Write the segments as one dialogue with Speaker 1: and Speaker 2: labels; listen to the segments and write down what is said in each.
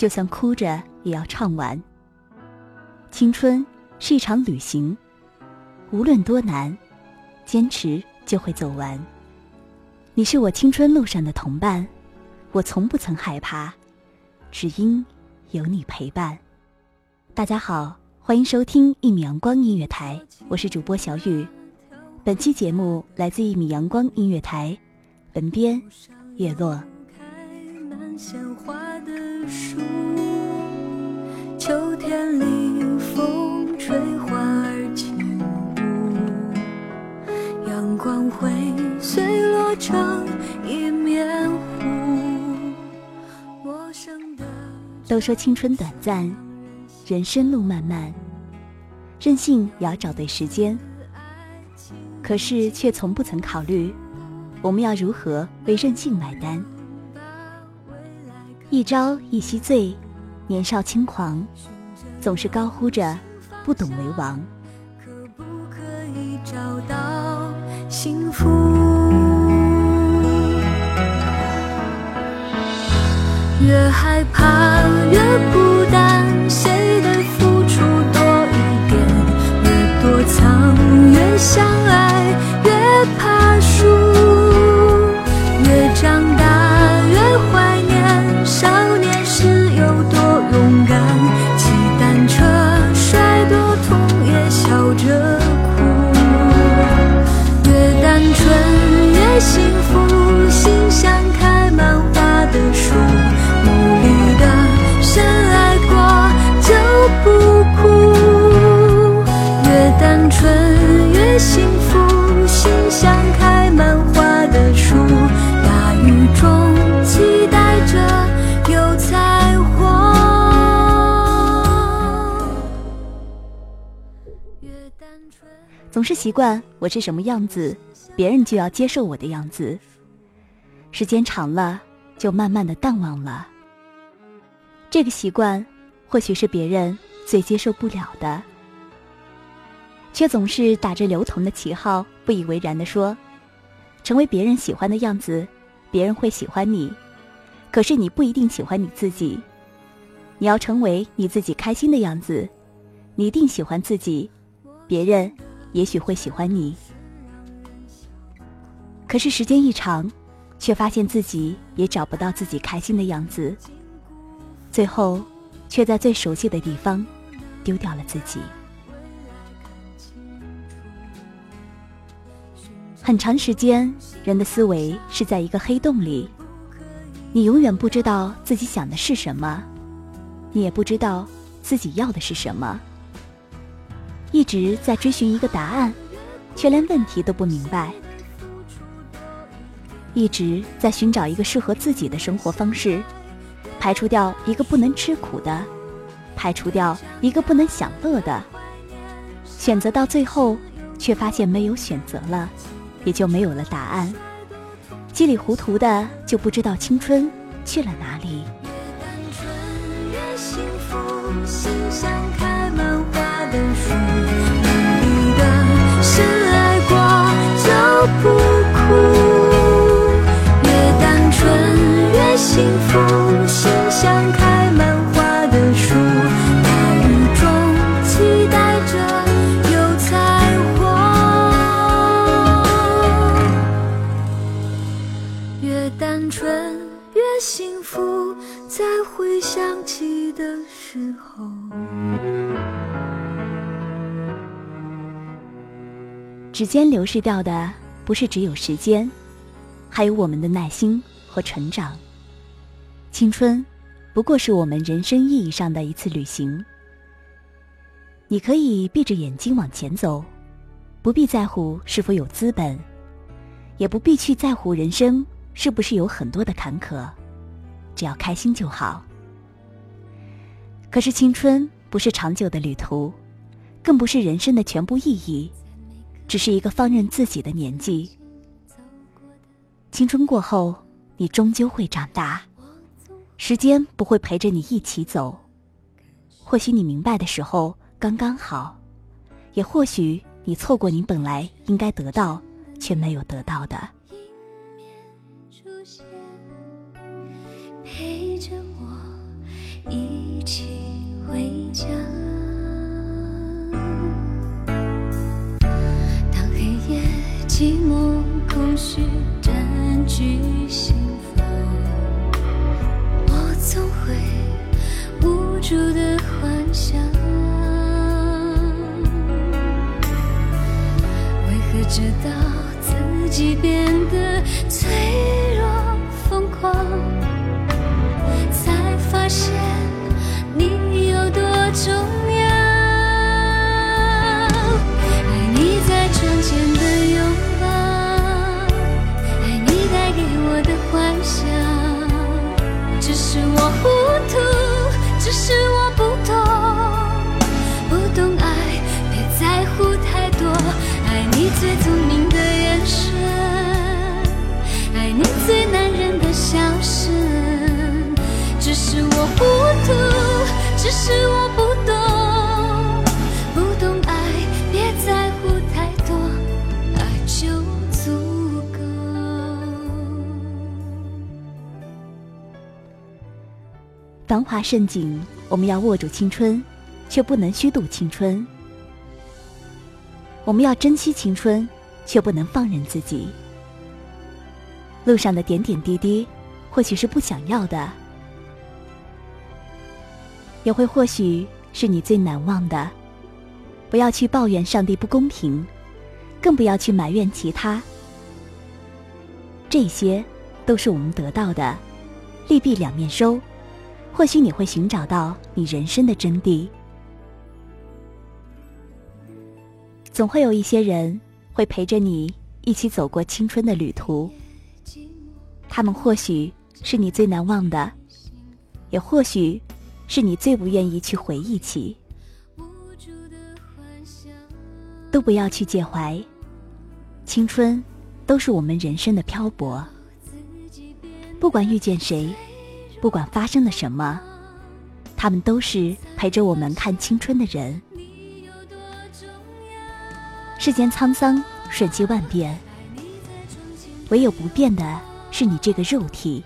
Speaker 1: 就算哭着也要唱完。青春是一场旅行，无论多难，坚持就会走完。你是我青春路上的同伴，我从不曾害怕，只因有你陪伴。大家好，欢迎收听一米阳光音乐台，我是主播小雨。本期节目来自一米阳光音乐台，文编叶落。
Speaker 2: 满鲜花的树，秋天里风吹花儿轻舞，阳光会碎落成一面湖。陌生的
Speaker 1: 都说青春短暂，人生路漫漫，任性也要找对时间。可是却从不曾考虑，我们要如何为任性买单？一朝一夕醉，年少轻狂，总是高呼着不懂为王。
Speaker 2: 可不可以找到幸福？越害怕越孤单，越单纯越幸福，心像开满花的树，努力的深爱过就不哭。越单纯越幸福，心像开满花的树，大雨中期待着有彩虹。越单纯。
Speaker 1: 总是习惯我是什么样子，别人就要接受我的样子。时间长了，就慢慢的淡忘了。这个习惯，或许是别人最接受不了的，却总是打着刘同的旗号，不以为然的说，成为别人喜欢的样子，别人会喜欢你。可是你不一定喜欢你自己，你要成为你自己开心的样子，你一定喜欢自己，别人也许会喜欢你。可是时间一长，却发现自己也找不到自己开心的样子，最后，却在最熟悉的地方，丢掉了自己。很长时间，人的思维是在一个黑洞里，你永远不知道自己想的是什么，你也不知道自己要的是什么，一直在追寻一个答案，却连问题都不明白。一直在寻找一个适合自己的生活方式，排除掉一个不能吃苦的，排除掉一个不能享乐的，选择到最后，却发现没有选择了，也就没有了答案。稀里糊涂的就不知道青春去了哪里。
Speaker 2: 幸福，心像开满花的树，努力的深爱过就不幸福，心像开满花的树，大雨中期待着有彩虹。越单纯越幸福，在回想起的时候。
Speaker 1: 指尖流逝掉的不是只有时间，还有我们的耐心和成长。青春，不过是我们人生意义上的一次旅行。你可以闭着眼睛往前走，不必在乎是否有资本，也不必去在乎人生是不是有很多的坎坷，只要开心就好。可是青春不是长久的旅途，更不是人生的全部意义。只是一个放任自己的年纪。青春过后，你终究会长大，时间不会陪着你一起走。或许你明白的时候刚刚好，也或许你错过你本来应该得到却没有得到的。
Speaker 2: 陪着我一起回家。当黑夜寂寞空虚占据心住的幻想。为何知道自己变得脆弱疯狂，才发现是我不懂，不懂爱，别在乎太多，爱就足够。
Speaker 1: 繁华盛景，我们要握住青春，却不能虚度青春。我们要珍惜青春，却不能放任自己。路上的点点滴滴，或许是不想要的，也会或许是你最难忘的。不要去抱怨上帝不公平，更不要去埋怨其他。这些都是我们得到的，利弊两面收。或许你会寻找到你人生的真谛。总会有一些人会陪着你一起走过青春的旅途，他们或许是你最难忘的，也或许是你最不愿意去回忆起。都不要去介怀，青春都是我们人生的漂泊。不管遇见谁，不管发生了什么，他们都是陪着我们看青春的人。世间沧桑，瞬息万变，唯有不变的是你这个肉体。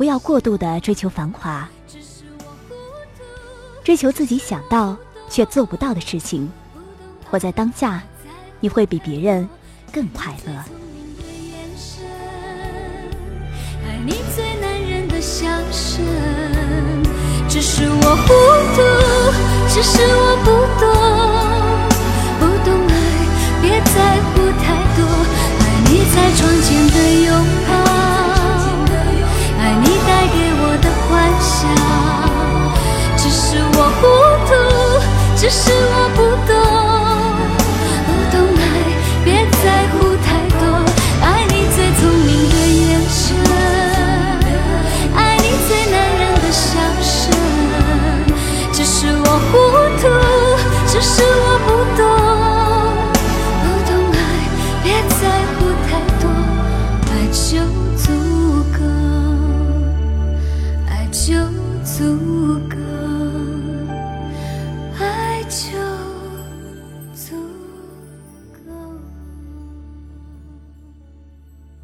Speaker 1: 不要过度的追求繁华，追求自己想到却做不到的事情。活在当下，你会比别人更快乐。
Speaker 2: 爱你最男人的笑声，只是我糊涂，只是我不懂，不懂爱，别在乎太多。爱你在窗前的拥抱，是我不